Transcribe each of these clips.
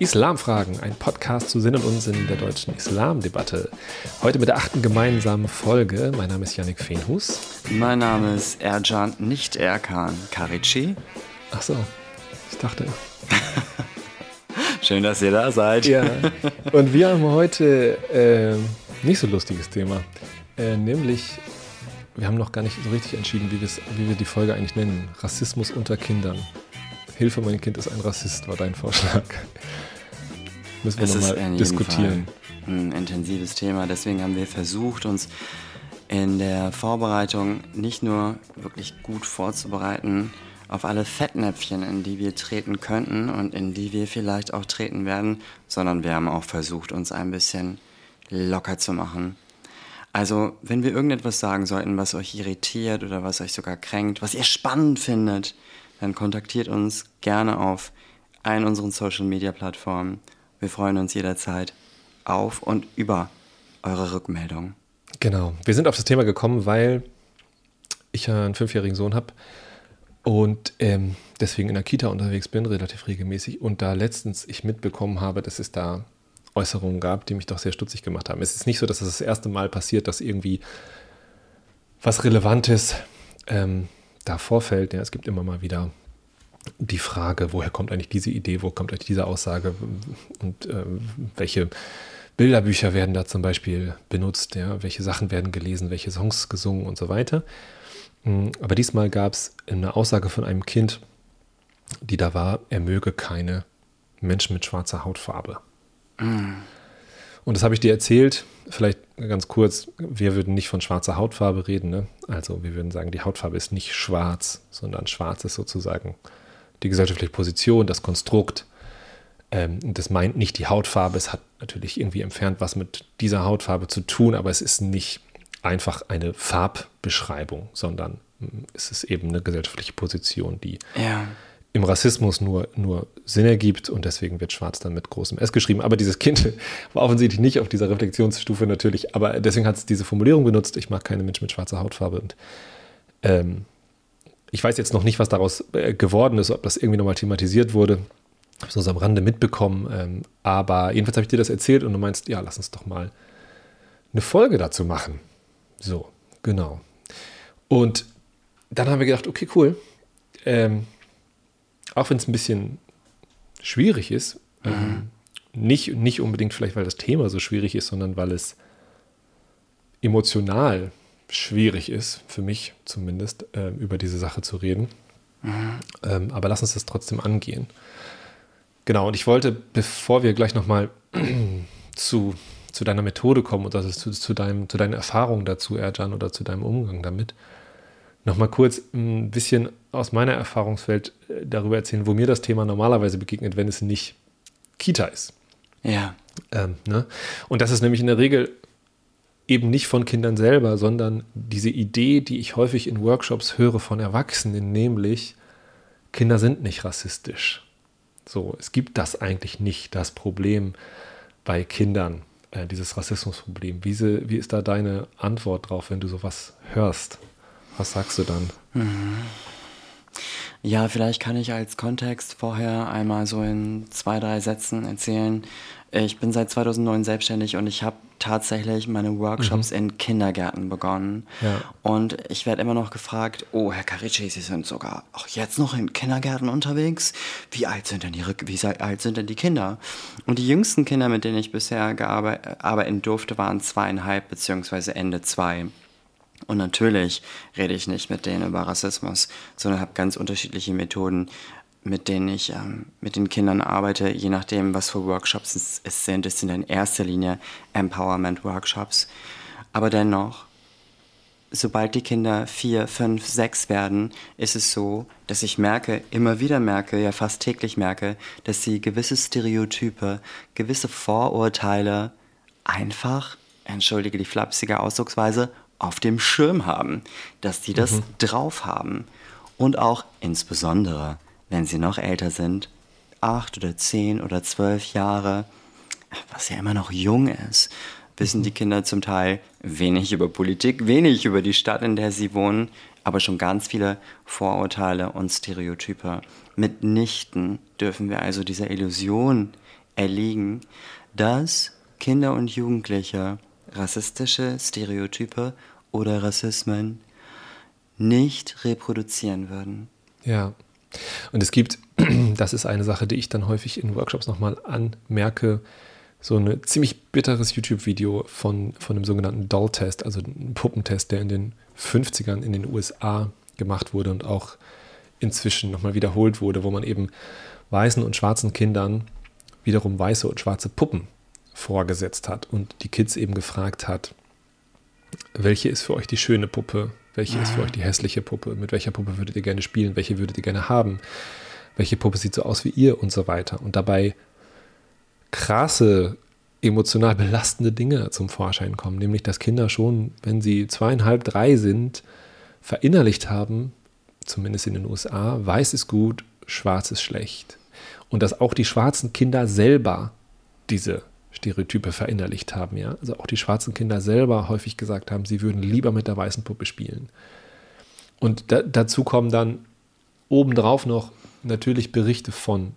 Islamfragen, ein Podcast zu Sinn und Unsinn der deutschen Islamdebatte. Heute mit der achten gemeinsamen Folge. Mein Name ist Yannick Feenhus. Mein Name ist Erjan, nicht Erkan Karici. Ach so, ich dachte. Schön, dass ihr da seid. Ja, und wir haben heute äh, nicht so lustiges Thema. Äh, nämlich, wir haben noch gar nicht so richtig entschieden, wie, wie wir die Folge eigentlich nennen. Rassismus unter Kindern. Hilfe, mein Kind ist ein Rassist, war dein Vorschlag. Müssen wir nochmal diskutieren. ein intensives Thema. Deswegen haben wir versucht, uns in der Vorbereitung nicht nur wirklich gut vorzubereiten auf alle Fettnäpfchen, in die wir treten könnten und in die wir vielleicht auch treten werden, sondern wir haben auch versucht, uns ein bisschen locker zu machen. Also, wenn wir irgendetwas sagen sollten, was euch irritiert oder was euch sogar kränkt, was ihr spannend findet, dann kontaktiert uns gerne auf allen unseren Social Media Plattformen. Wir freuen uns jederzeit auf und über eure Rückmeldung. Genau. Wir sind auf das Thema gekommen, weil ich einen fünfjährigen Sohn habe und ähm, deswegen in der Kita unterwegs bin, relativ regelmäßig. Und da letztens ich mitbekommen habe, dass es da Äußerungen gab, die mich doch sehr stutzig gemacht haben. Es ist nicht so, dass es das erste Mal passiert, dass irgendwie was Relevantes ähm, da vorfällt. Ja, es gibt immer mal wieder die Frage, woher kommt eigentlich diese Idee, wo kommt eigentlich diese Aussage und äh, welche Bilderbücher werden da zum Beispiel benutzt, ja, welche Sachen werden gelesen, welche Songs gesungen und so weiter. Mm, aber diesmal gab es eine Aussage von einem Kind, die da war, er möge keine Menschen mit schwarzer Hautfarbe. Mm. Und das habe ich dir erzählt, vielleicht ganz kurz, wir würden nicht von schwarzer Hautfarbe reden. Ne? Also wir würden sagen, die Hautfarbe ist nicht schwarz, sondern schwarz ist sozusagen die gesellschaftliche Position, das Konstrukt. Ähm, das meint nicht die Hautfarbe, es hat natürlich irgendwie entfernt was mit dieser Hautfarbe zu tun, aber es ist nicht einfach eine Farbbeschreibung, sondern mm, es ist eben eine gesellschaftliche Position, die ja im Rassismus nur, nur Sinn ergibt und deswegen wird Schwarz dann mit großem S geschrieben. Aber dieses Kind war offensichtlich nicht auf dieser Reflexionsstufe natürlich, aber deswegen hat es diese Formulierung benutzt, ich mag keine Menschen mit schwarzer Hautfarbe. Und ähm, ich weiß jetzt noch nicht, was daraus äh, geworden ist, ob das irgendwie nochmal thematisiert wurde. Ich habe es am Rande mitbekommen. Ähm, aber jedenfalls habe ich dir das erzählt und du meinst, ja, lass uns doch mal eine Folge dazu machen. So, genau. Und dann haben wir gedacht, okay, cool. Ähm, auch wenn es ein bisschen schwierig ist, ähm, mhm. ähm, nicht, nicht unbedingt vielleicht, weil das Thema so schwierig ist, sondern weil es emotional schwierig ist, für mich zumindest, äh, über diese Sache zu reden. Mhm. Ähm, aber lass uns das trotzdem angehen. Genau, und ich wollte, bevor wir gleich nochmal zu, zu deiner Methode kommen und also zu, zu, deinem, zu deinen Erfahrungen dazu, Erjan, oder zu deinem Umgang damit, nochmal kurz ein bisschen aus meiner Erfahrungswelt äh, darüber erzählen, wo mir das Thema normalerweise begegnet, wenn es nicht Kita ist. Ja. Ähm, ne? Und das ist nämlich in der Regel eben nicht von Kindern selber, sondern diese Idee, die ich häufig in Workshops höre von Erwachsenen, nämlich Kinder sind nicht rassistisch. So, es gibt das eigentlich nicht, das Problem bei Kindern, äh, dieses Rassismusproblem. Wie, wie ist da deine Antwort drauf, wenn du sowas hörst? Was sagst du dann? Mhm. Ja, vielleicht kann ich als Kontext vorher einmal so in zwei, drei Sätzen erzählen. Ich bin seit 2009 selbstständig und ich habe tatsächlich meine Workshops mhm. in Kindergärten begonnen. Ja. Und ich werde immer noch gefragt, oh, Herr Carici, Sie sind sogar auch jetzt noch in Kindergärten unterwegs. Wie alt sind denn Ihre, wie alt sind denn die Kinder? Und die jüngsten Kinder, mit denen ich bisher arbeiten durfte, waren zweieinhalb beziehungsweise Ende zwei. Und natürlich rede ich nicht mit denen über Rassismus, sondern habe ganz unterschiedliche Methoden, mit denen ich ähm, mit den Kindern arbeite, je nachdem, was für Workshops es, es sind. Es sind in erster Linie Empowerment-Workshops. Aber dennoch, sobald die Kinder vier, fünf, sechs werden, ist es so, dass ich merke, immer wieder merke, ja fast täglich merke, dass sie gewisse Stereotype, gewisse Vorurteile einfach, entschuldige die flapsige Ausdrucksweise, auf dem Schirm haben, dass die das mhm. drauf haben. Und auch insbesondere, wenn sie noch älter sind, acht oder zehn oder zwölf Jahre, was ja immer noch jung ist, wissen die Kinder zum Teil wenig über Politik, wenig über die Stadt, in der sie wohnen, aber schon ganz viele Vorurteile und Stereotype. Mitnichten dürfen wir also dieser Illusion erliegen, dass Kinder und Jugendliche rassistische Stereotype oder Rassismen nicht reproduzieren würden. Ja. Und es gibt, das ist eine Sache, die ich dann häufig in Workshops nochmal anmerke, so ein ziemlich bitteres YouTube-Video von, von einem sogenannten Doll-Test, also einem Puppentest, der in den 50ern in den USA gemacht wurde und auch inzwischen nochmal wiederholt wurde, wo man eben weißen und schwarzen Kindern wiederum weiße und schwarze Puppen vorgesetzt hat und die Kids eben gefragt hat, welche ist für euch die schöne Puppe, welche ist für euch die hässliche Puppe, mit welcher Puppe würdet ihr gerne spielen, welche würdet ihr gerne haben, welche Puppe sieht so aus wie ihr? Und so weiter. Und dabei krasse, emotional belastende Dinge zum Vorschein kommen, nämlich dass Kinder schon, wenn sie zweieinhalb, drei sind, verinnerlicht haben, zumindest in den USA, weiß ist gut, schwarz ist schlecht. Und dass auch die schwarzen Kinder selber diese Stereotype verinnerlicht haben, ja. Also auch die schwarzen Kinder selber häufig gesagt haben, sie würden lieber mit der weißen Puppe spielen. Und da, dazu kommen dann obendrauf noch natürlich Berichte von,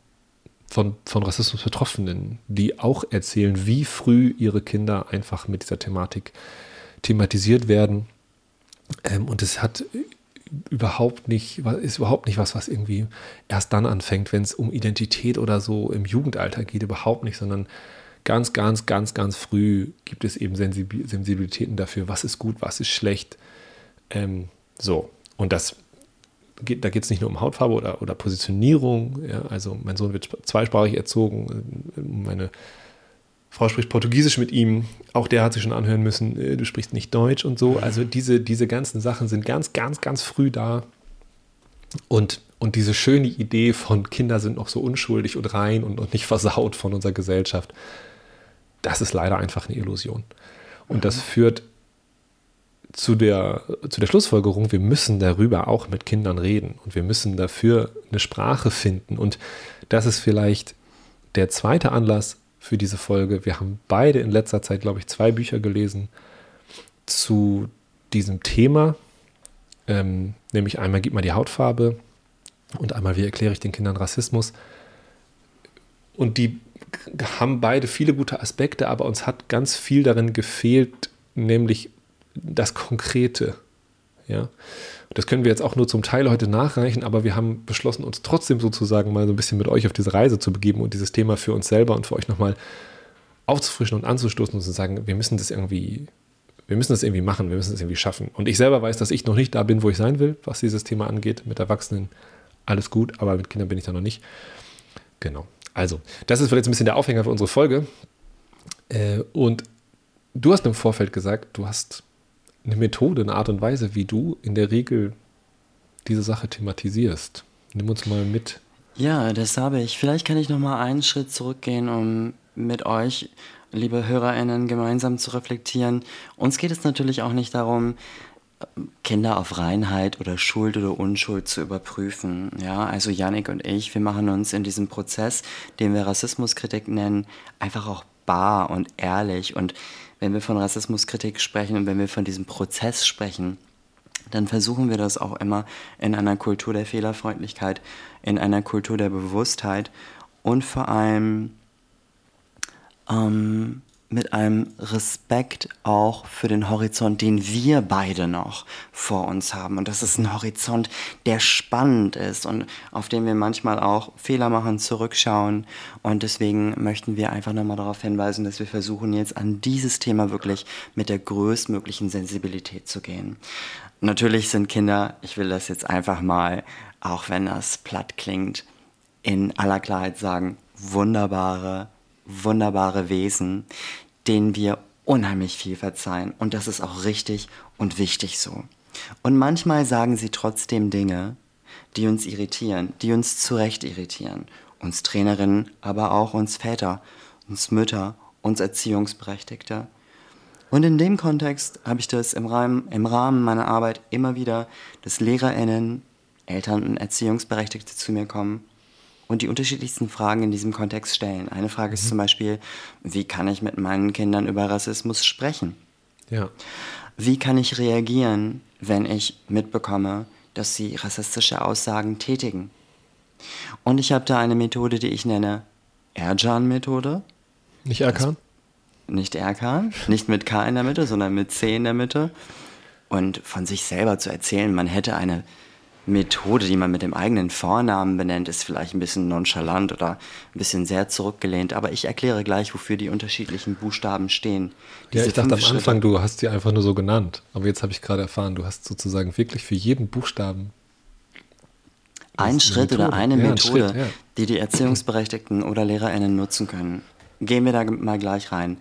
von, von Rassismus Betroffenen, die auch erzählen, wie früh ihre Kinder einfach mit dieser Thematik thematisiert werden. Ähm, und es hat überhaupt nicht, ist überhaupt nicht was, was irgendwie erst dann anfängt, wenn es um Identität oder so im Jugendalter geht, überhaupt nicht, sondern ganz, ganz, ganz, ganz früh gibt es eben Sensibilitäten dafür, was ist gut, was ist schlecht. Ähm, so, und das geht, da geht es nicht nur um Hautfarbe oder, oder Positionierung. Ja, also mein Sohn wird zweisprachig erzogen, meine Frau spricht Portugiesisch mit ihm, auch der hat sich schon anhören müssen, äh, du sprichst nicht Deutsch und so. Also diese, diese ganzen Sachen sind ganz, ganz, ganz früh da. Und, und diese schöne Idee von Kinder sind noch so unschuldig und rein und, und nicht versaut von unserer Gesellschaft, das ist leider einfach eine Illusion. Und das führt zu der, zu der Schlussfolgerung, wir müssen darüber auch mit Kindern reden und wir müssen dafür eine Sprache finden. Und das ist vielleicht der zweite Anlass für diese Folge. Wir haben beide in letzter Zeit, glaube ich, zwei Bücher gelesen zu diesem Thema. Ähm, nämlich einmal Gib mal die Hautfarbe und einmal Wie erkläre ich den Kindern Rassismus. Und die haben beide viele gute Aspekte, aber uns hat ganz viel darin gefehlt, nämlich das Konkrete. Ja, das können wir jetzt auch nur zum Teil heute nachreichen, aber wir haben beschlossen, uns trotzdem sozusagen mal so ein bisschen mit euch auf diese Reise zu begeben und dieses Thema für uns selber und für euch nochmal aufzufrischen und anzustoßen und zu sagen, wir müssen das irgendwie, wir müssen das irgendwie machen, wir müssen das irgendwie schaffen. Und ich selber weiß, dass ich noch nicht da bin, wo ich sein will, was dieses Thema angeht. Mit Erwachsenen alles gut, aber mit Kindern bin ich da noch nicht. Genau. Also, das ist vielleicht ein bisschen der Aufhänger für unsere Folge. Äh, und du hast im Vorfeld gesagt, du hast eine Methode, eine Art und Weise, wie du in der Regel diese Sache thematisierst. Nimm uns mal mit. Ja, das habe ich. Vielleicht kann ich noch mal einen Schritt zurückgehen, um mit euch, liebe HörerInnen, gemeinsam zu reflektieren. Uns geht es natürlich auch nicht darum, Kinder auf Reinheit oder Schuld oder Unschuld zu überprüfen. Ja, also Yannick und ich, wir machen uns in diesem Prozess, den wir Rassismuskritik nennen, einfach auch bar und ehrlich. Und wenn wir von Rassismuskritik sprechen und wenn wir von diesem Prozess sprechen, dann versuchen wir das auch immer in einer Kultur der Fehlerfreundlichkeit, in einer Kultur der Bewusstheit und vor allem ähm, mit einem Respekt auch für den Horizont, den wir beide noch vor uns haben. Und das ist ein Horizont, der spannend ist und auf den wir manchmal auch Fehler machen, zurückschauen. Und deswegen möchten wir einfach nochmal darauf hinweisen, dass wir versuchen jetzt an dieses Thema wirklich mit der größtmöglichen Sensibilität zu gehen. Natürlich sind Kinder, ich will das jetzt einfach mal, auch wenn das platt klingt, in aller Klarheit sagen, wunderbare, wunderbare Wesen, denen wir unheimlich viel verzeihen. Und das ist auch richtig und wichtig so. Und manchmal sagen sie trotzdem Dinge, die uns irritieren, die uns zu Recht irritieren. Uns Trainerinnen, aber auch uns Väter, uns Mütter, uns Erziehungsberechtigte. Und in dem Kontext habe ich das im Rahmen, im Rahmen meiner Arbeit immer wieder, dass LehrerInnen, Eltern und Erziehungsberechtigte zu mir kommen und die unterschiedlichsten Fragen in diesem Kontext stellen. Eine Frage mhm. ist zum Beispiel, wie kann ich mit meinen Kindern über Rassismus sprechen? Ja. Wie kann ich reagieren, wenn ich mitbekomme, dass sie rassistische Aussagen tätigen? Und ich habe da eine Methode, die ich nenne Erjan-Methode. Nicht Erkan? Nicht Erkan, nicht mit K in der Mitte, sondern mit C in der Mitte. Und von sich selber zu erzählen, man hätte eine Methode, die man mit dem eigenen Vornamen benennt, ist vielleicht ein bisschen nonchalant oder ein bisschen sehr zurückgelehnt. Aber ich erkläre gleich, wofür die unterschiedlichen Buchstaben stehen. Diese ja, ich dachte am Anfang, Schritte, du hast sie einfach nur so genannt. Aber jetzt habe ich gerade erfahren, du hast sozusagen wirklich für jeden Buchstaben ein Schritt Methode. oder eine ja, Methode, Schritt, ja. die die Erziehungsberechtigten oder LehrerInnen nutzen können. Gehen wir da mal gleich rein.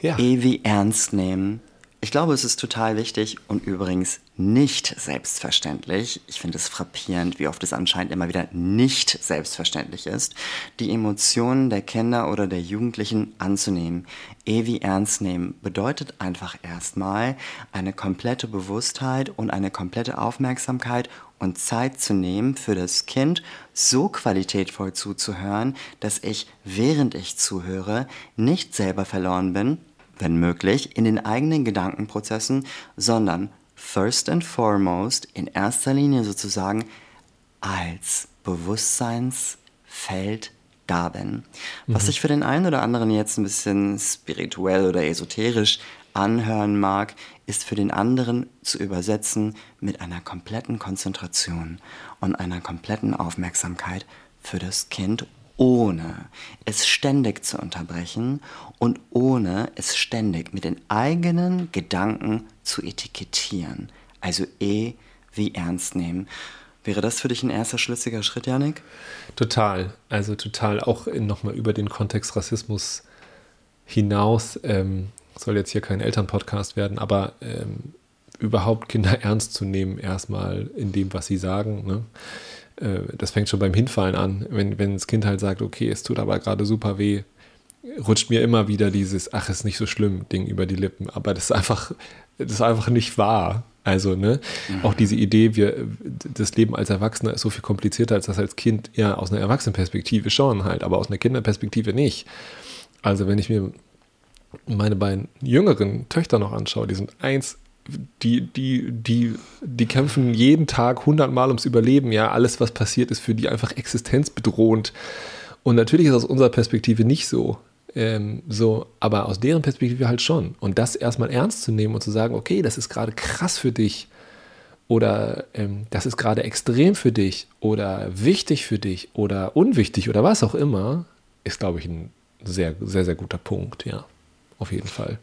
Ja. E wie ernst nehmen. Ich glaube, es ist total wichtig und übrigens nicht selbstverständlich. Ich finde es frappierend, wie oft es anscheinend immer wieder nicht selbstverständlich ist, die Emotionen der Kinder oder der Jugendlichen anzunehmen. E wie ernst nehmen bedeutet einfach erstmal eine komplette Bewusstheit und eine komplette Aufmerksamkeit und Zeit zu nehmen, für das Kind so qualitätvoll zuzuhören, dass ich, während ich zuhöre, nicht selber verloren bin, wenn möglich, in den eigenen Gedankenprozessen, sondern first and foremost, in erster Linie sozusagen, als Bewusstseinsfeld da bin. Was mhm. sich für den einen oder anderen jetzt ein bisschen spirituell oder esoterisch anhören mag, ist für den anderen zu übersetzen mit einer kompletten Konzentration und einer kompletten Aufmerksamkeit für das Kind, ohne es ständig zu unterbrechen und ohne es ständig mit den eigenen Gedanken zu etikettieren. Also E wie ernst nehmen. Wäre das für dich ein erster schlüssiger Schritt, Janik? Total. Also total auch nochmal über den Kontext Rassismus hinaus. Ähm, soll jetzt hier kein Elternpodcast werden, aber ähm, überhaupt Kinder ernst zu nehmen, erstmal in dem, was sie sagen. Ne? Äh, das fängt schon beim Hinfallen an. Wenn, wenn das Kind halt sagt, okay, es tut aber gerade super weh, rutscht mir immer wieder dieses, ach, ist nicht so schlimm, Ding über die Lippen. Aber das ist einfach, das ist einfach nicht wahr. Also, ne, mhm. auch diese Idee, wir, das Leben als Erwachsener ist so viel komplizierter als das als Kind, ja, aus einer Erwachsenenperspektive schon halt, aber aus einer Kinderperspektive nicht. Also, wenn ich mir meine beiden jüngeren Töchter noch anschaue, die sind eins, die, die, die, die kämpfen jeden Tag hundertmal ums Überleben. Ja, alles, was passiert, ist für die einfach existenzbedrohend. Und natürlich ist aus unserer Perspektive nicht so. Ähm, so, aber aus deren Perspektive halt schon. Und das erstmal ernst zu nehmen und zu sagen, okay, das ist gerade krass für dich oder ähm, das ist gerade extrem für dich oder wichtig für dich oder unwichtig oder was auch immer, ist, glaube ich, ein sehr, sehr, sehr guter Punkt, ja auf jeden Fall.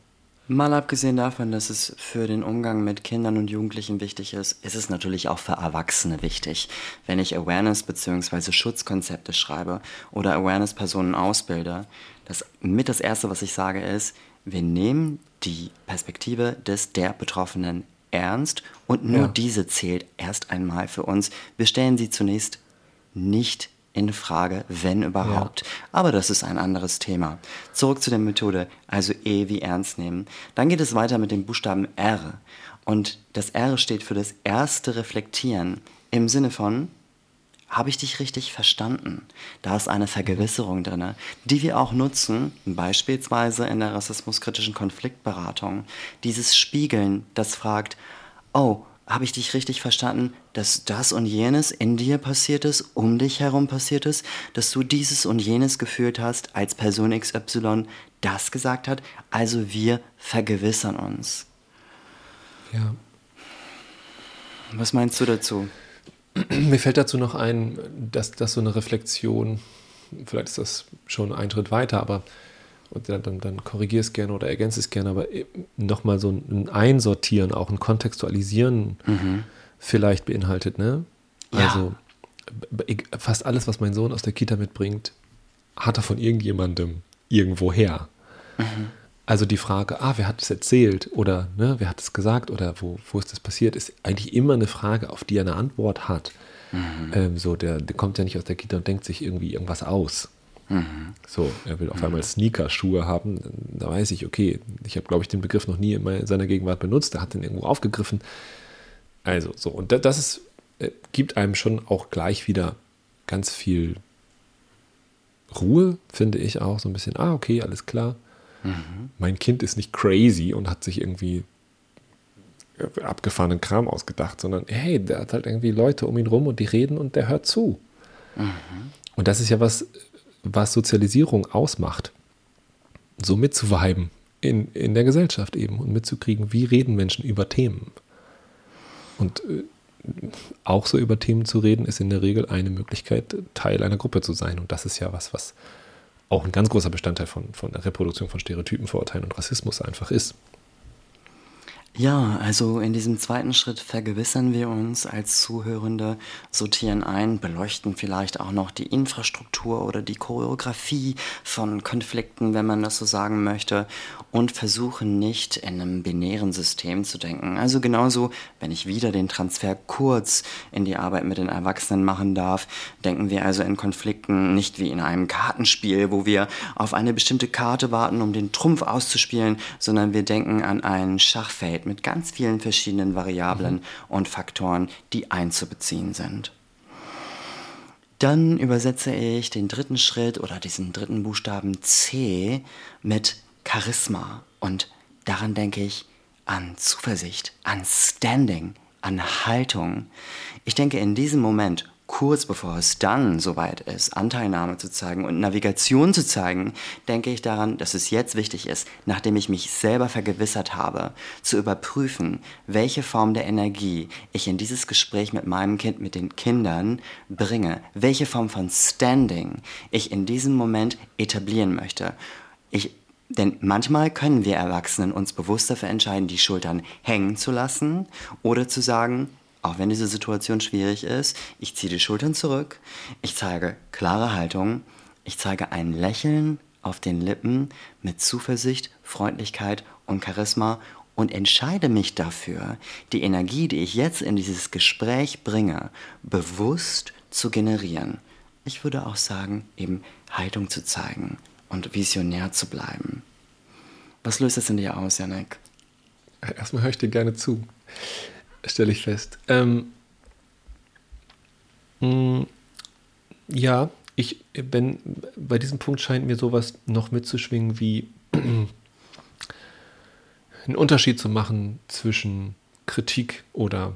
Mal abgesehen davon, dass es für den Umgang mit Kindern und Jugendlichen wichtig ist, ist es natürlich auch für Erwachsene wichtig. Wenn ich Awareness- bzw. Schutzkonzepte schreibe oder Awareness-Personen ausbilde, das mit das Erste, was ich sage, ist, wir nehmen die Perspektive des der Betroffenen ernst und nur ja. diese zählt erst einmal für uns. Wir stellen sie zunächst nicht in Frage, wenn überhaupt. Ja. Aber das ist ein anderes Thema. Zurück zu der Methode, also E wie ernst nehmen. Dann geht es weiter mit dem Buchstaben R. Und das R steht für das erste Reflektieren im Sinne von, habe ich dich richtig verstanden? Da ist eine Vergewisserung drin, die wir auch nutzen, beispielsweise in der rassismuskritischen Konfliktberatung. Dieses Spiegeln, das fragt, oh, habe ich dich richtig verstanden, dass das und jenes in dir passiert ist, um dich herum passiert ist, dass du dieses und jenes gefühlt hast, als Person XY das gesagt hat? Also wir vergewissern uns. Ja. Was meinst du dazu? Mir fällt dazu noch ein, dass, dass so eine Reflexion, vielleicht ist das schon ein Schritt weiter, aber und dann, dann, dann korrigiere es gerne oder ergänze es gerne, aber nochmal so ein Einsortieren, auch ein Kontextualisieren mhm. vielleicht beinhaltet, ne? Ja. Also fast alles, was mein Sohn aus der Kita mitbringt, hat er von irgendjemandem irgendwo her. Mhm. Also die Frage, ah, wer hat es erzählt oder ne, wer hat es gesagt oder wo, wo ist das passiert, ist eigentlich immer eine Frage, auf die er eine Antwort hat. Mhm. Ähm, so, der, der kommt ja nicht aus der Kita und denkt sich irgendwie irgendwas aus. Mhm. So, er will auf mhm. einmal Sneaker-Schuhe haben. Da weiß ich, okay, ich habe, glaube ich, den Begriff noch nie in seiner Gegenwart benutzt. Er hat den irgendwo aufgegriffen. Also, so, und das ist, äh, gibt einem schon auch gleich wieder ganz viel Ruhe, finde ich auch. So ein bisschen, ah, okay, alles klar. Mhm. Mein Kind ist nicht crazy und hat sich irgendwie abgefahrenen Kram ausgedacht, sondern hey, der hat halt irgendwie Leute um ihn rum und die reden und der hört zu. Mhm. Und das ist ja was, was Sozialisierung ausmacht, so mitzuweiben in, in der Gesellschaft eben und mitzukriegen, wie reden Menschen über Themen. Und äh, auch so über Themen zu reden, ist in der Regel eine Möglichkeit, Teil einer Gruppe zu sein. Und das ist ja was, was auch ein ganz großer Bestandteil von, von der Reproduktion von Stereotypen, Vorurteilen und Rassismus einfach ist. Ja, also in diesem zweiten Schritt vergewissern wir uns als Zuhörende, sortieren ein, beleuchten vielleicht auch noch die Infrastruktur oder die Choreografie von Konflikten, wenn man das so sagen möchte, und versuchen nicht in einem binären System zu denken. Also genauso, wenn ich wieder den Transfer kurz in die Arbeit mit den Erwachsenen machen darf, denken wir also in Konflikten nicht wie in einem Kartenspiel, wo wir auf eine bestimmte Karte warten, um den Trumpf auszuspielen, sondern wir denken an ein Schachfeld Welt mit ganz vielen verschiedenen Variablen mhm. und Faktoren, die einzubeziehen sind. Dann übersetze ich den dritten Schritt oder diesen dritten Buchstaben C mit Charisma und daran denke ich an Zuversicht, an Standing, an Haltung. Ich denke in diesem Moment kurz bevor es dann soweit ist, Anteilnahme zu zeigen und Navigation zu zeigen, denke ich daran, dass es jetzt wichtig ist, nachdem ich mich selber vergewissert habe, zu überprüfen, welche Form der Energie ich in dieses Gespräch mit meinem Kind, mit den Kindern bringe, welche Form von Standing ich in diesem Moment etablieren möchte. Ich denn manchmal können wir Erwachsenen uns bewusst dafür entscheiden, die Schultern hängen zu lassen oder zu sagen, auch wenn diese Situation schwierig ist, ich ziehe die Schultern zurück, ich zeige klare Haltung, ich zeige ein Lächeln auf den Lippen mit Zuversicht, Freundlichkeit und Charisma und entscheide mich dafür, die Energie, die ich jetzt in dieses Gespräch bringe, bewusst zu generieren. Ich würde auch sagen, eben Haltung zu zeigen und visionär zu bleiben. Was löst das in dir aus, Janek? Erstmal höre ich dir gerne zu stelle ich fest. Ähm, mh, mm, ja, ich bin, bei diesem Punkt scheint mir sowas noch mitzuschwingen wie einen Unterschied zu machen zwischen Kritik oder,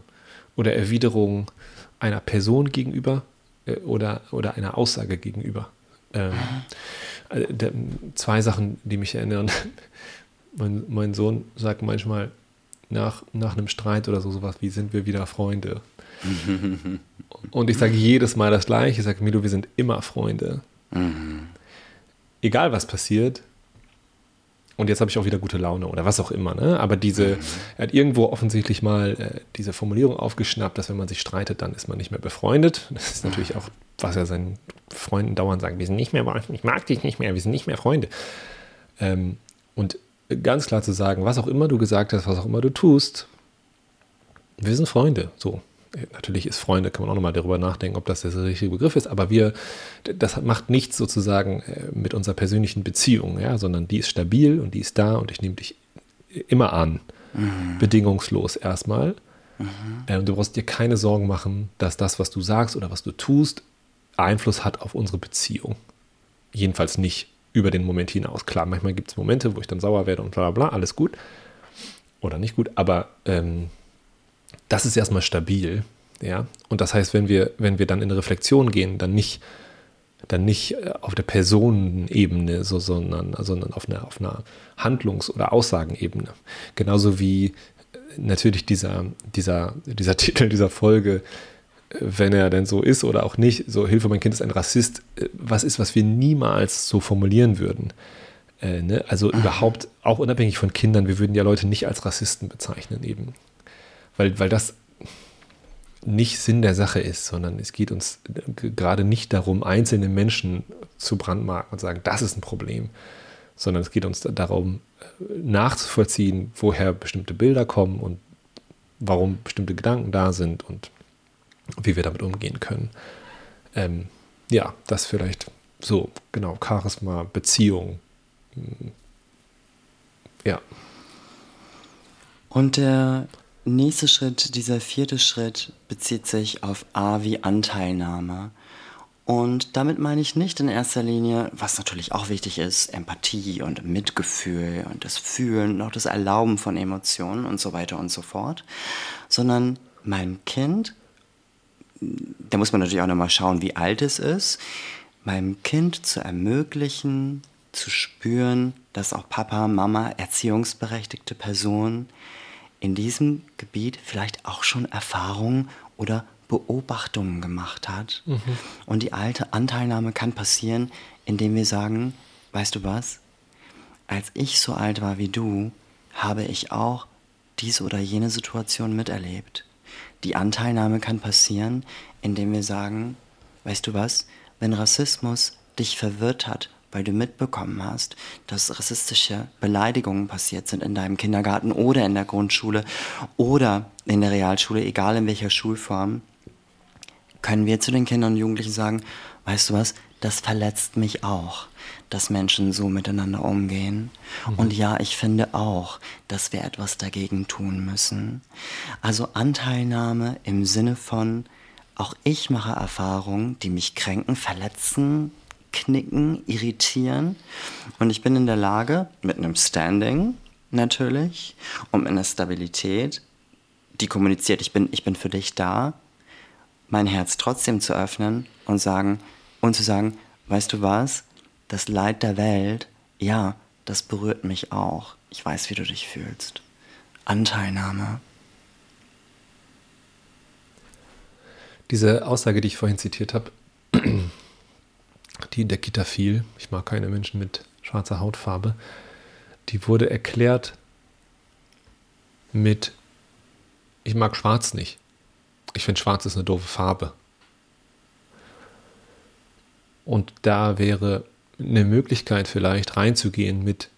oder Erwiderung einer Person gegenüber äh, oder, oder einer Aussage gegenüber. Ähm, äh, zwei Sachen, die mich erinnern. mein, mein Sohn sagt manchmal, nach, nach einem Streit oder so sowas wie, sind wir wieder Freunde? Und ich sage jedes Mal das Gleiche. Ich sage, Milo, wir sind immer Freunde. Egal was passiert. Und jetzt habe ich auch wieder gute Laune oder was auch immer. Ne? Aber diese, er hat irgendwo offensichtlich mal äh, diese Formulierung aufgeschnappt, dass wenn man sich streitet, dann ist man nicht mehr befreundet. Das ist natürlich auch, was er seinen Freunden dauernd sagt, wir sind nicht mehr, ich mag dich nicht mehr, wir sind nicht mehr Freunde. Ähm, und ganz klar zu sagen, was auch immer du gesagt hast, was auch immer du tust, wir sind Freunde. So. Natürlich ist Freunde, kann man auch nochmal darüber nachdenken, ob das der richtige Begriff ist, aber wir, das macht nichts sozusagen äh, mit unserer persönlichen Beziehung, ja, sondern die ist stabil und die ist da und ich nehme dich immer an. Mhm. Bedingungslos erstmal. Mhm. Ähm, du brauchst dir keine Sorgen machen, dass das, was du sagst oder was du tust, Einfluss hat auf unsere Beziehung. Jedenfalls nicht über den Moment hinaus. Klar, manchmal gibt es Momente, wo ich dann sauer werde und bla bla bla, alles gut. Oder nicht gut, aber ähm, das ist erstmal stabil. Ja? Und das heißt, wenn wir, wenn wir dann in Reflexion gehen, dann nicht, dann nicht äh, auf der Personenebene, so, sondern, sondern auf einer, auf einer Handlungs- oder Aussagenebene. Genauso wie äh, natürlich dieser, dieser, dieser Titel dieser Folge wenn er denn so ist oder auch nicht, so Hilfe, mein Kind ist ein Rassist, äh, was ist, was wir niemals so formulieren würden. Äh, ne? Also mhm. überhaupt, auch unabhängig von Kindern, wir würden ja Leute nicht als Rassisten bezeichnen eben. Weil, weil das nicht Sinn der Sache ist, sondern es geht uns äh, gerade nicht darum, einzelne Menschen zu brandmarken und sagen, das ist ein Problem, sondern es geht uns darum, äh, nachzuvollziehen, woher bestimmte Bilder kommen und warum bestimmte Gedanken da sind und wie wir damit umgehen können. Ähm, ja, das vielleicht so, genau, Charisma, Beziehung. Hm. Ja. Und der nächste Schritt, dieser vierte Schritt, bezieht sich auf A wie Anteilnahme. Und damit meine ich nicht in erster Linie, was natürlich auch wichtig ist, Empathie und Mitgefühl und das Fühlen und auch das Erlauben von Emotionen und so weiter und so fort, sondern meinem Kind da muss man natürlich auch nochmal schauen, wie alt es ist, meinem Kind zu ermöglichen, zu spüren, dass auch Papa, Mama, erziehungsberechtigte Personen in diesem Gebiet vielleicht auch schon Erfahrungen oder Beobachtungen gemacht hat. Mhm. Und die alte Anteilnahme kann passieren, indem wir sagen, weißt du was, als ich so alt war wie du, habe ich auch diese oder jene Situation miterlebt. Die Anteilnahme kann passieren, indem wir sagen, weißt du was, wenn Rassismus dich verwirrt hat, weil du mitbekommen hast, dass rassistische Beleidigungen passiert sind in deinem Kindergarten oder in der Grundschule oder in der Realschule, egal in welcher Schulform, können wir zu den Kindern und Jugendlichen sagen, weißt du was, das verletzt mich auch, dass Menschen so miteinander umgehen. Mhm. Und ja, ich finde auch, dass wir etwas dagegen tun müssen. Also Anteilnahme im Sinne von, auch ich mache Erfahrungen, die mich kränken, verletzen, knicken, irritieren. Und ich bin in der Lage, mit einem Standing natürlich und mit einer Stabilität, die kommuniziert, ich bin, ich bin für dich da, mein Herz trotzdem zu öffnen und sagen und zu sagen, weißt du was, das Leid der Welt, ja, das berührt mich auch. Ich weiß, wie du dich fühlst. Anteilnahme. Diese Aussage, die ich vorhin zitiert habe, die in der Kita fiel, ich mag keine Menschen mit schwarzer Hautfarbe, die wurde erklärt mit, ich mag schwarz nicht. Ich finde schwarz ist eine doofe Farbe. Und da wäre eine Möglichkeit vielleicht reinzugehen mit,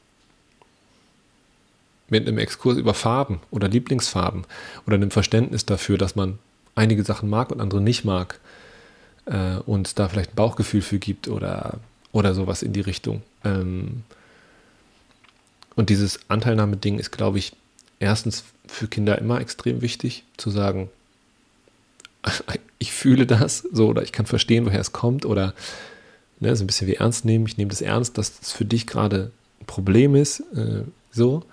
mit einem Exkurs über Farben oder Lieblingsfarben oder einem Verständnis dafür, dass man einige Sachen mag und andere nicht mag äh, und da vielleicht ein Bauchgefühl für gibt oder, oder sowas in die Richtung. Ähm, und dieses Anteilnahmeding ist, glaube ich, erstens für Kinder immer extrem wichtig, zu sagen, ich fühle das so oder ich kann verstehen, woher es kommt oder ne, so ein bisschen wie ernst nehmen. Ich nehme das ernst, dass das für dich gerade ein Problem ist, äh, so.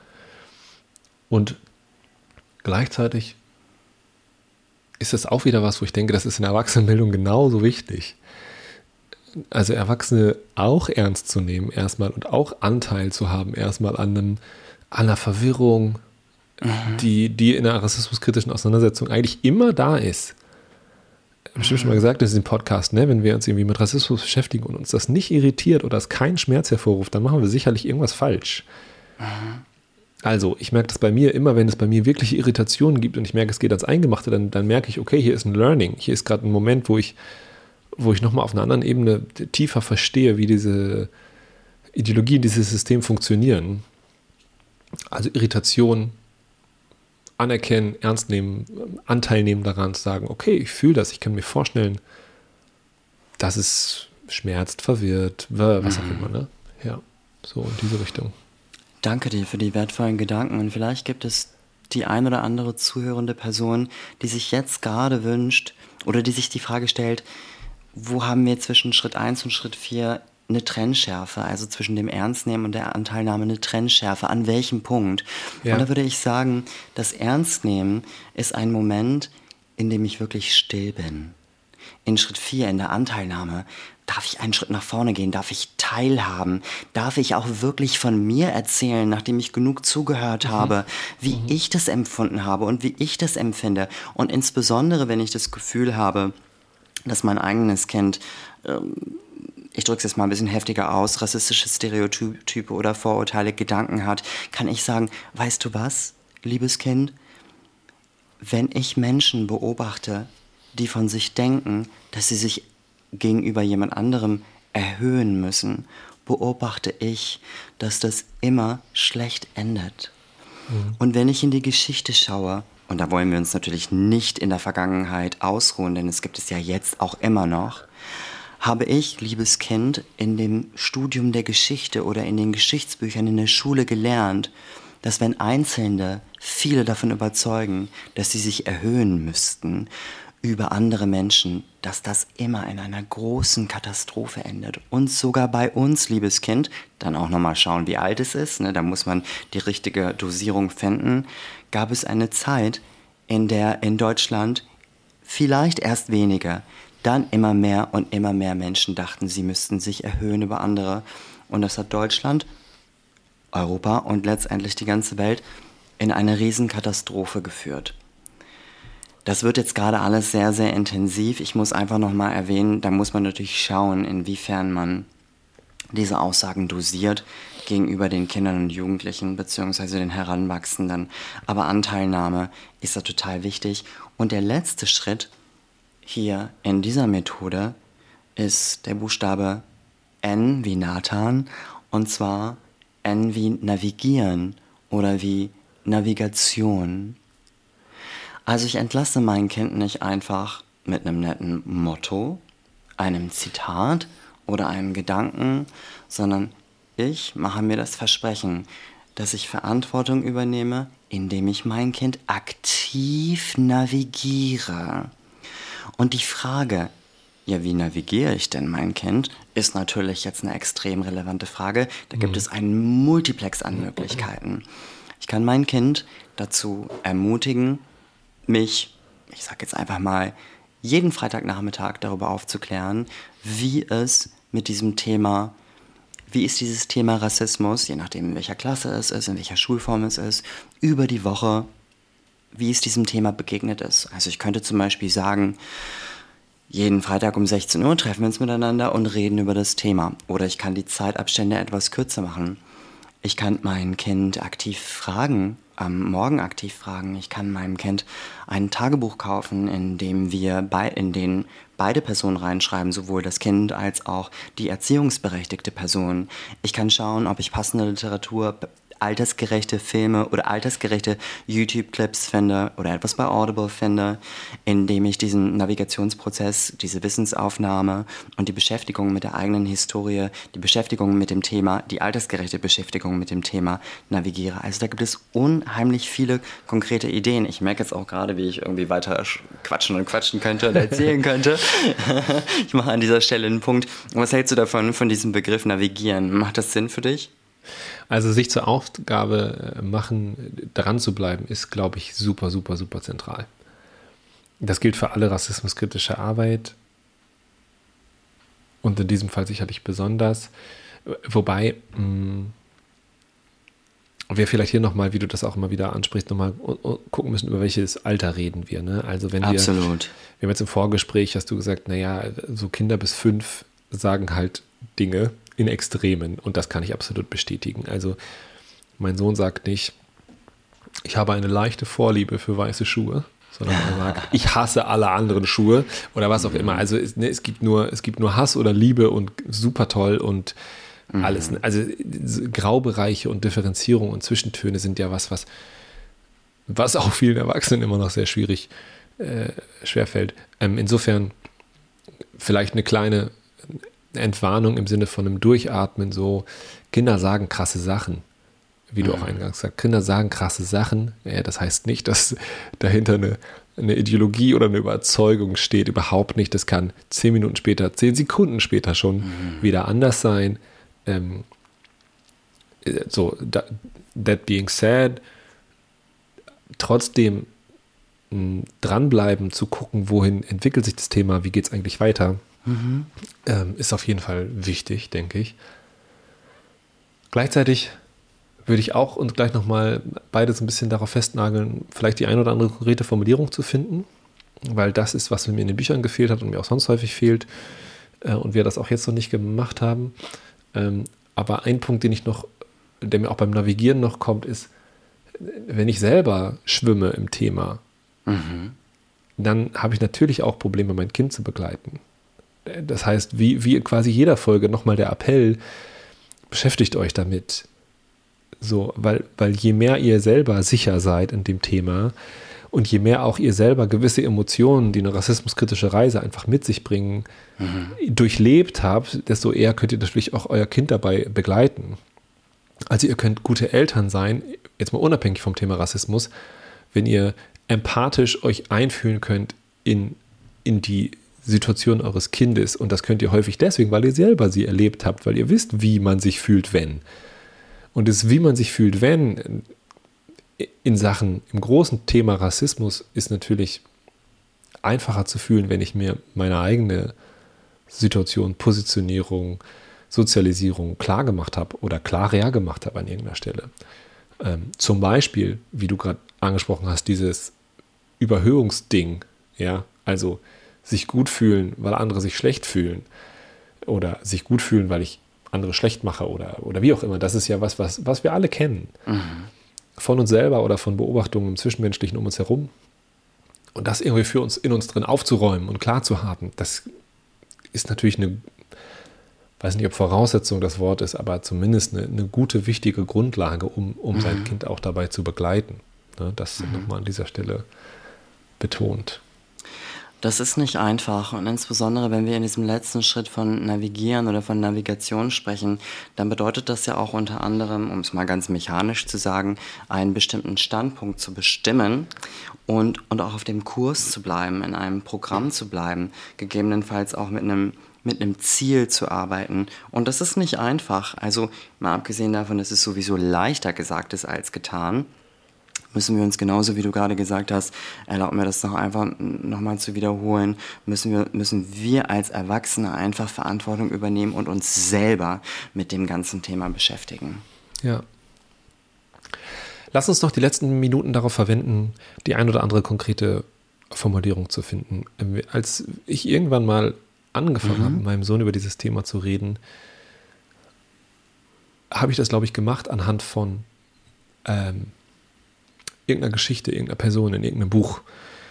Und gleichzeitig ist das auch wieder was, wo ich denke, das ist in der Erwachsenenbildung genauso wichtig. Also Erwachsene auch ernst zu nehmen erstmal und auch Anteil zu haben erstmal an, einem, an einer Verwirrung, mhm. die, die in einer rassismuskritischen Auseinandersetzung eigentlich immer da ist. Ich habe bestimmt schon mal gesagt, das ist ein Podcast, ne? wenn wir uns irgendwie mit Rassismus beschäftigen und uns das nicht irritiert oder es keinen Schmerz hervorruft, dann machen wir sicherlich irgendwas falsch. Also, ich merke das bei mir immer, wenn es bei mir wirklich Irritationen gibt und ich merke, es geht ans Eingemachte, dann, dann merke ich, okay, hier ist ein Learning. Hier ist gerade ein Moment, wo ich, wo ich nochmal auf einer anderen Ebene tiefer verstehe, wie diese Ideologien, dieses System funktionieren. Also Irritation anerkennen, ernst nehmen, Anteil nehmen daran, zu sagen, okay, ich fühle das, ich kann mir vorstellen, dass es schmerzt, verwirrt, was auch mhm. immer, ne? Ja, so in diese Richtung. Danke dir für die wertvollen Gedanken und vielleicht gibt es die ein oder andere zuhörende Person, die sich jetzt gerade wünscht oder die sich die Frage stellt, wo haben wir zwischen Schritt 1 und Schritt 4 eine Trennschärfe, also zwischen dem Ernstnehmen und der Anteilnahme eine Trennschärfe, an welchem Punkt? Ja. Und da würde ich sagen, das Ernstnehmen ist ein Moment, in dem ich wirklich still bin. In Schritt 4, in der Anteilnahme, Darf ich einen Schritt nach vorne gehen? Darf ich teilhaben? Darf ich auch wirklich von mir erzählen, nachdem ich genug zugehört mhm. habe, wie mhm. ich das empfunden habe und wie ich das empfinde? Und insbesondere, wenn ich das Gefühl habe, dass mein eigenes Kind, ähm, ich drücke es jetzt mal ein bisschen heftiger aus, rassistische Stereotype oder Vorurteile, Gedanken hat, kann ich sagen, weißt du was, liebes Kind? Wenn ich Menschen beobachte, die von sich denken, dass sie sich gegenüber jemand anderem erhöhen müssen, beobachte ich, dass das immer schlecht endet. Mhm. Und wenn ich in die Geschichte schaue, und da wollen wir uns natürlich nicht in der Vergangenheit ausruhen, denn es gibt es ja jetzt auch immer noch, habe ich, liebes Kind, in dem Studium der Geschichte oder in den Geschichtsbüchern in der Schule gelernt, dass wenn Einzelne viele davon überzeugen, dass sie sich erhöhen müssten, über andere Menschen, dass das immer in einer großen Katastrophe endet. Und sogar bei uns, liebes Kind, dann auch nochmal schauen, wie alt es ist, ne, da muss man die richtige Dosierung finden, gab es eine Zeit, in der in Deutschland vielleicht erst wenige dann immer mehr und immer mehr Menschen dachten, sie müssten sich erhöhen über andere. Und das hat Deutschland, Europa und letztendlich die ganze Welt in eine Riesenkatastrophe geführt. Das wird jetzt gerade alles sehr, sehr intensiv. Ich muss einfach nochmal erwähnen, da muss man natürlich schauen, inwiefern man diese Aussagen dosiert gegenüber den Kindern und Jugendlichen beziehungsweise den Heranwachsenden. Aber Anteilnahme ist da total wichtig. Und der letzte Schritt hier in dieser Methode ist der Buchstabe N wie Nathan und zwar N wie Navigieren oder wie Navigation. Also ich entlasse mein Kind nicht einfach mit einem netten Motto, einem Zitat oder einem Gedanken, sondern ich mache mir das Versprechen, dass ich Verantwortung übernehme, indem ich mein Kind aktiv navigiere. Und die Frage, ja, wie navigiere ich denn mein Kind, ist natürlich jetzt eine extrem relevante Frage. Da gibt mhm. es einen Multiplex an Möglichkeiten. Ich kann mein Kind dazu ermutigen, mich, ich sage jetzt einfach mal, jeden Freitagnachmittag darüber aufzuklären, wie es mit diesem Thema, wie ist dieses Thema Rassismus, je nachdem in welcher Klasse es ist, in welcher Schulform es ist, über die Woche, wie es diesem Thema begegnet ist. Also ich könnte zum Beispiel sagen, jeden Freitag um 16 Uhr treffen wir uns miteinander und reden über das Thema. Oder ich kann die Zeitabstände etwas kürzer machen. Ich kann mein Kind aktiv fragen, am Morgen aktiv fragen. Ich kann meinem Kind ein Tagebuch kaufen, in dem wir bei, in den beide Personen reinschreiben, sowohl das Kind als auch die erziehungsberechtigte Person. Ich kann schauen, ob ich passende Literatur altersgerechte Filme oder altersgerechte YouTube-Clips finde oder etwas bei Audible finde, indem ich diesen Navigationsprozess, diese Wissensaufnahme und die Beschäftigung mit der eigenen Historie, die Beschäftigung mit dem Thema, die altersgerechte Beschäftigung mit dem Thema navigiere. Also da gibt es unheimlich viele konkrete Ideen. Ich merke jetzt auch gerade, wie ich irgendwie weiter quatschen und quatschen könnte und erzählen könnte. ich mache an dieser Stelle einen Punkt. Was hältst du davon, von diesem Begriff navigieren? Macht das Sinn für dich? Also sich zur Aufgabe äh, machen, dran zu bleiben, ist, glaube ich, super, super, super zentral. Das gilt für alle rassismuskritische Arbeit und in diesem Fall sicherlich besonders. Wobei mh, mm, wir vielleicht hier nochmal, wie du das auch immer wieder ansprichst, nochmal gucken müssen, über welches Alter reden wir. Ne? Also wenn Absolut. wir, wir haben jetzt im Vorgespräch, hast du gesagt, naja, so Kinder bis fünf sagen halt Dinge, in Extremen und das kann ich absolut bestätigen. Also mein Sohn sagt nicht, ich habe eine leichte Vorliebe für weiße Schuhe, sondern er sagt, ich hasse alle anderen Schuhe oder was auch immer. Also es, ne, es, gibt nur, es gibt nur Hass oder Liebe und super toll und alles. Mhm. Also Graubereiche und Differenzierung und Zwischentöne sind ja was, was, was auch vielen Erwachsenen immer noch sehr schwierig äh, schwerfällt. Ähm, insofern vielleicht eine kleine Entwarnung im Sinne von einem Durchatmen, so Kinder sagen krasse Sachen, wie du auch mhm. eingangs sagst. Kinder sagen krasse Sachen. Ja, das heißt nicht, dass dahinter eine, eine Ideologie oder eine Überzeugung steht. Überhaupt nicht. Das kann zehn Minuten später, zehn Sekunden später schon mhm. wieder anders sein. Ähm, so, that being said, trotzdem dranbleiben, zu gucken, wohin entwickelt sich das Thema, wie geht es eigentlich weiter Mhm. Ähm, ist auf jeden Fall wichtig, denke ich. Gleichzeitig würde ich auch und gleich nochmal beides ein bisschen darauf festnageln, vielleicht die ein oder andere konkrete Formulierung zu finden, weil das ist, was mir in den Büchern gefehlt hat und mir auch sonst häufig fehlt äh, und wir das auch jetzt noch nicht gemacht haben. Ähm, aber ein Punkt, den ich noch, der mir auch beim Navigieren noch kommt, ist, wenn ich selber schwimme im Thema, mhm. dann habe ich natürlich auch Probleme, mein Kind zu begleiten. Das heißt, wie, wie quasi jeder Folge nochmal der Appell, beschäftigt euch damit. So, weil, weil je mehr ihr selber sicher seid in dem Thema und je mehr auch ihr selber gewisse Emotionen, die eine rassismuskritische Reise einfach mit sich bringen, mhm. durchlebt habt, desto eher könnt ihr natürlich auch euer Kind dabei begleiten. Also ihr könnt gute Eltern sein, jetzt mal unabhängig vom Thema Rassismus, wenn ihr empathisch euch einfühlen könnt in, in die Situation eures Kindes. Und das könnt ihr häufig deswegen, weil ihr selber sie erlebt habt, weil ihr wisst, wie man sich fühlt, wenn. Und das, wie man sich fühlt, wenn, in Sachen, im großen Thema Rassismus ist natürlich einfacher zu fühlen, wenn ich mir meine eigene Situation, Positionierung, Sozialisierung klar gemacht habe oder klarer gemacht habe an irgendeiner Stelle. Ähm, zum Beispiel, wie du gerade angesprochen hast, dieses Überhöhungsding, ja, also sich gut fühlen, weil andere sich schlecht fühlen oder sich gut fühlen, weil ich andere schlecht mache oder, oder wie auch immer. Das ist ja was, was, was wir alle kennen. Mhm. Von uns selber oder von Beobachtungen im Zwischenmenschlichen um uns herum. Und das irgendwie für uns in uns drin aufzuräumen und klar zu haben, das ist natürlich eine, weiß nicht, ob Voraussetzung das Wort ist, aber zumindest eine, eine gute, wichtige Grundlage, um, um mhm. sein Kind auch dabei zu begleiten. Ne, das mhm. nochmal an dieser Stelle betont. Das ist nicht einfach und insbesondere wenn wir in diesem letzten Schritt von Navigieren oder von Navigation sprechen, dann bedeutet das ja auch unter anderem, um es mal ganz mechanisch zu sagen, einen bestimmten Standpunkt zu bestimmen und, und auch auf dem Kurs zu bleiben, in einem Programm zu bleiben, gegebenenfalls auch mit einem mit einem Ziel zu arbeiten. Und das ist nicht einfach. Also mal abgesehen davon, dass es sowieso leichter gesagt ist als getan müssen wir uns genauso, wie du gerade gesagt hast, erlaub mir das noch einfach nochmal zu wiederholen, müssen wir, müssen wir als Erwachsene einfach Verantwortung übernehmen und uns selber mit dem ganzen Thema beschäftigen. Ja. Lass uns noch die letzten Minuten darauf verwenden, die ein oder andere konkrete Formulierung zu finden. Als ich irgendwann mal angefangen mhm. habe, mit meinem Sohn über dieses Thema zu reden, habe ich das, glaube ich, gemacht anhand von ähm, irgendeiner Geschichte, irgendeiner Person, in irgendeinem Buch,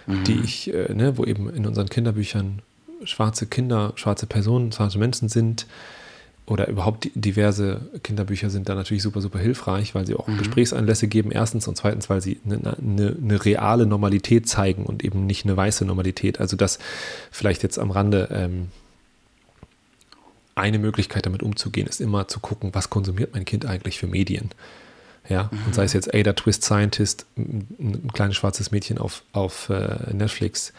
mhm. die ich, äh, ne, wo eben in unseren Kinderbüchern schwarze Kinder, schwarze Personen, schwarze Menschen sind oder überhaupt diverse Kinderbücher sind da natürlich super, super hilfreich, weil sie auch mhm. Gesprächsanlässe geben, erstens und zweitens, weil sie eine, eine, eine, reale Normalität zeigen und eben nicht eine weiße Normalität. Also das vielleicht jetzt am Rande ähm, eine Möglichkeit damit umzugehen, ist immer zu gucken, was konsumiert mein Kind eigentlich für Medien. Ja, mhm. und sei es jetzt Ada Twist Scientist, ein kleines schwarzes Mädchen auf, auf äh, Netflix,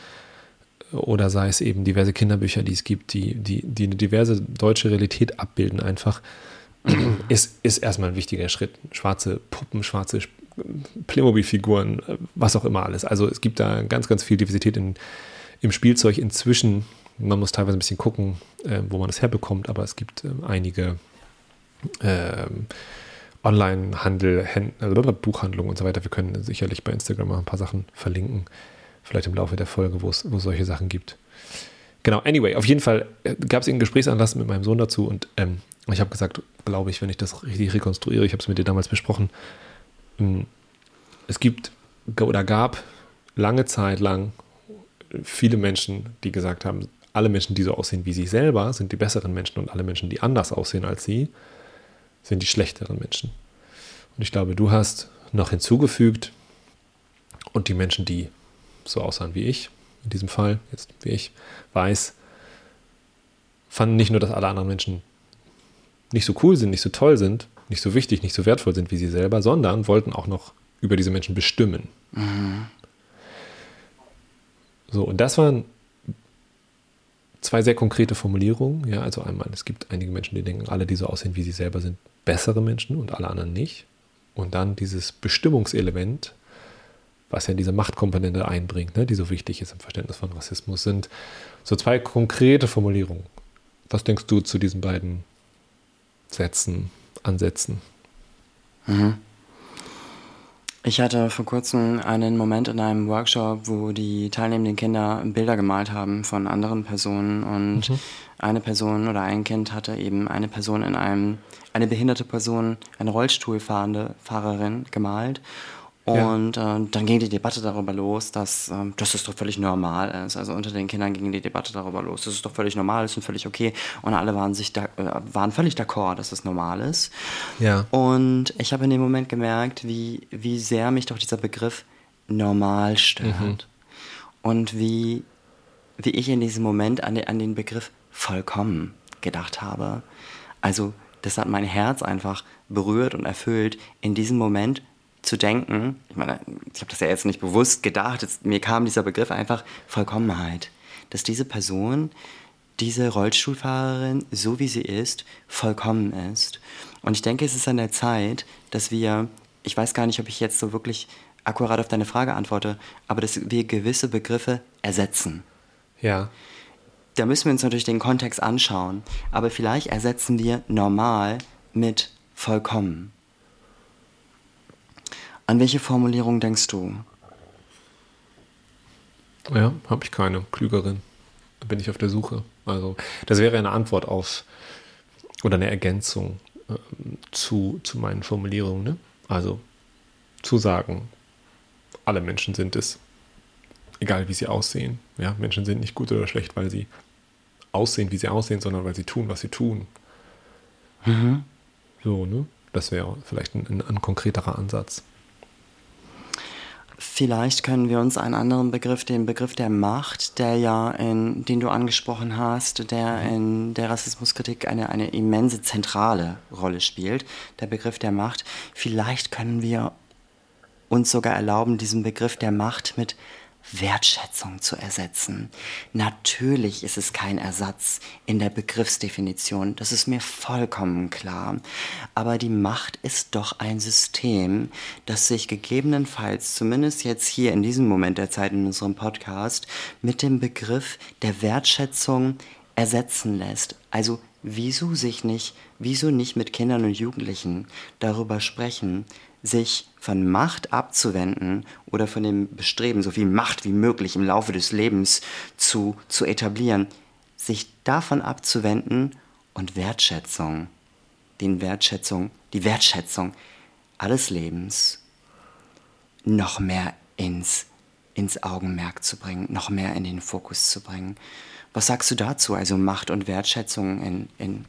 oder sei es eben diverse Kinderbücher, die es gibt, die, die, die eine diverse deutsche Realität abbilden, einfach, ist, ist erstmal ein wichtiger Schritt. Schwarze Puppen, schwarze Playmobil-Figuren, was auch immer alles. Also es gibt da ganz, ganz viel Diversität in, im Spielzeug inzwischen. Man muss teilweise ein bisschen gucken, äh, wo man das herbekommt, aber es gibt äh, einige äh, Online-Handel, Buchhandlung und so weiter. Wir können sicherlich bei Instagram mal ein paar Sachen verlinken. Vielleicht im Laufe der Folge, wo es solche Sachen gibt. Genau, anyway, auf jeden Fall äh, gab es einen Gesprächsanlass mit meinem Sohn dazu und ähm, ich habe gesagt, glaube ich, wenn ich das richtig rekonstruiere, ich habe es mit dir damals besprochen, ähm, es gibt oder gab lange Zeit lang viele Menschen, die gesagt haben, alle Menschen, die so aussehen wie sie selber, sind die besseren Menschen und alle Menschen, die anders aussehen als sie, sind die schlechteren Menschen. Und ich glaube, du hast noch hinzugefügt, und die Menschen, die so aussahen wie ich, in diesem Fall, jetzt wie ich, weiß, fanden nicht nur, dass alle anderen Menschen nicht so cool sind, nicht so toll sind, nicht so wichtig, nicht so wertvoll sind wie sie selber, sondern wollten auch noch über diese Menschen bestimmen. Mhm. So, und das waren zwei sehr konkrete Formulierungen. Ja, also einmal, es gibt einige Menschen, die denken, alle, die so aussehen, wie sie selber sind, bessere Menschen und alle anderen nicht. Und dann dieses Bestimmungselement, was ja diese Machtkomponente einbringt, ne, die so wichtig ist im Verständnis von Rassismus, sind so zwei konkrete Formulierungen. Was denkst du zu diesen beiden Sätzen, Ansätzen? Mhm. Ich hatte vor kurzem einen Moment in einem Workshop, wo die teilnehmenden Kinder Bilder gemalt haben von anderen Personen und mhm. eine Person oder ein Kind hatte eben eine Person in einem, eine behinderte Person, eine Rollstuhlfahrende Fahrerin gemalt und ja. äh, dann ging die Debatte darüber los, dass, äh, dass das doch völlig normal ist. Also unter den Kindern ging die Debatte darüber los, dass es doch völlig normal ist und völlig okay. Und alle waren, sich da, äh, waren völlig d'accord, dass es normal ist. Ja. Und ich habe in dem Moment gemerkt, wie, wie sehr mich doch dieser Begriff normal stört. Mhm. Und wie, wie ich in diesem Moment an den, an den Begriff vollkommen gedacht habe. Also das hat mein Herz einfach berührt und erfüllt, in diesem Moment zu denken, ich meine, ich habe das ja jetzt nicht bewusst gedacht, jetzt, mir kam dieser Begriff einfach Vollkommenheit, dass diese Person, diese Rollstuhlfahrerin, so wie sie ist, vollkommen ist. Und ich denke, es ist an der Zeit, dass wir, ich weiß gar nicht, ob ich jetzt so wirklich akkurat auf deine Frage antworte, aber dass wir gewisse Begriffe ersetzen. Ja. Da müssen wir uns natürlich den Kontext anschauen, aber vielleicht ersetzen wir normal mit vollkommen. An welche Formulierung denkst du? Ja, habe ich keine. Klügerin. Da bin ich auf der Suche. Also, das wäre eine Antwort auf oder eine Ergänzung ähm, zu, zu meinen Formulierungen. Ne? Also, zu sagen, alle Menschen sind es, egal wie sie aussehen. Ja, Menschen sind nicht gut oder schlecht, weil sie aussehen, wie sie aussehen, sondern weil sie tun, was sie tun. Mhm. So, ne? Das wäre vielleicht ein, ein, ein konkreterer Ansatz. Vielleicht können wir uns einen anderen Begriff, den Begriff der Macht, der ja in, den du angesprochen hast, der in der Rassismuskritik eine, eine immense zentrale Rolle spielt, der Begriff der Macht. Vielleicht können wir uns sogar erlauben, diesen Begriff der Macht mit Wertschätzung zu ersetzen. Natürlich ist es kein Ersatz in der Begriffsdefinition, das ist mir vollkommen klar. Aber die Macht ist doch ein System, das sich gegebenenfalls, zumindest jetzt hier in diesem Moment der Zeit in unserem Podcast, mit dem Begriff der Wertschätzung ersetzen lässt. Also wieso sich nicht, wieso nicht mit Kindern und Jugendlichen darüber sprechen, sich von Macht abzuwenden oder von dem Bestreben, so viel Macht wie möglich im Laufe des Lebens zu, zu etablieren, sich davon abzuwenden und Wertschätzung, den Wertschätzung, die Wertschätzung alles Lebens noch mehr ins, ins Augenmerk zu bringen, noch mehr in den Fokus zu bringen. Was sagst du dazu? Also Macht und Wertschätzung in, in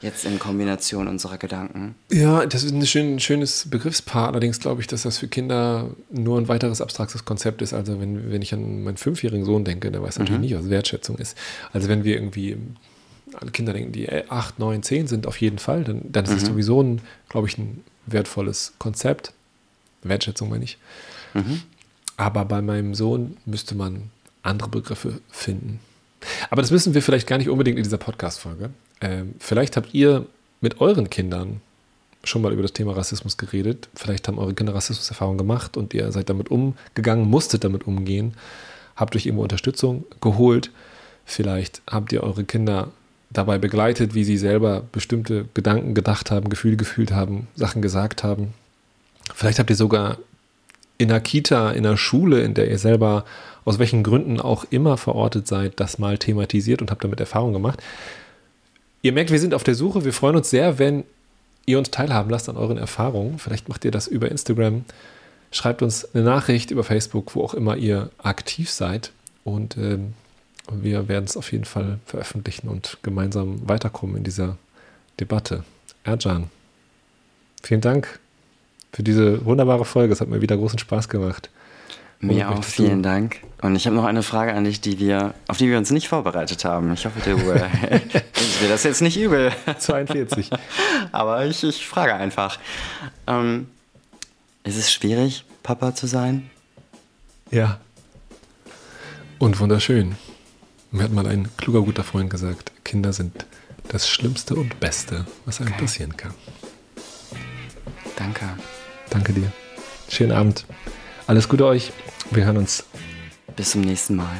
Jetzt in Kombination unserer Gedanken. Ja, das ist ein schön, schönes Begriffspaar. Allerdings glaube ich, dass das für Kinder nur ein weiteres abstraktes Konzept ist. Also wenn, wenn ich an meinen fünfjährigen Sohn denke, der weiß natürlich mhm. nicht, was Wertschätzung ist. Also wenn wir irgendwie alle Kinder denken, die acht, neun, zehn sind auf jeden Fall, dann, dann ist es mhm. sowieso ein, glaube ich, ein wertvolles Konzept. Wertschätzung meine ich. Mhm. Aber bei meinem Sohn müsste man andere Begriffe finden. Aber das müssen wir vielleicht gar nicht unbedingt in dieser Podcast-Folge. Ähm, vielleicht habt ihr mit euren Kindern schon mal über das Thema Rassismus geredet. Vielleicht haben eure Kinder Rassismuserfahrungen gemacht und ihr seid damit umgegangen, musstet damit umgehen, habt euch irgendwo Unterstützung geholt. Vielleicht habt ihr eure Kinder dabei begleitet, wie sie selber bestimmte Gedanken gedacht haben, Gefühle gefühlt haben, Sachen gesagt haben. Vielleicht habt ihr sogar in der Kita, in der Schule, in der ihr selber aus welchen Gründen auch immer verortet seid, das mal thematisiert und habt damit Erfahrung gemacht. Ihr merkt, wir sind auf der Suche. Wir freuen uns sehr, wenn ihr uns teilhaben lasst an euren Erfahrungen. Vielleicht macht ihr das über Instagram. Schreibt uns eine Nachricht über Facebook, wo auch immer ihr aktiv seid. Und ähm, wir werden es auf jeden Fall veröffentlichen und gemeinsam weiterkommen in dieser Debatte. Erjan, vielen Dank für diese wunderbare Folge. Es hat mir wieder großen Spaß gemacht. Mir auch, vielen du? Dank. Und ich habe noch eine Frage an dich, die wir, auf die wir uns nicht vorbereitet haben. Ich hoffe, du äh, mir das jetzt nicht übel. 42. Aber ich, ich frage einfach. Ähm, ist es schwierig, Papa zu sein? Ja. Und wunderschön. Mir hat mal ein kluger, guter Freund gesagt, Kinder sind das Schlimmste und Beste, was einem okay. passieren kann. Danke. Danke dir. Schönen Abend. Alles Gute euch. Wir hören uns. Bis zum nächsten Mal.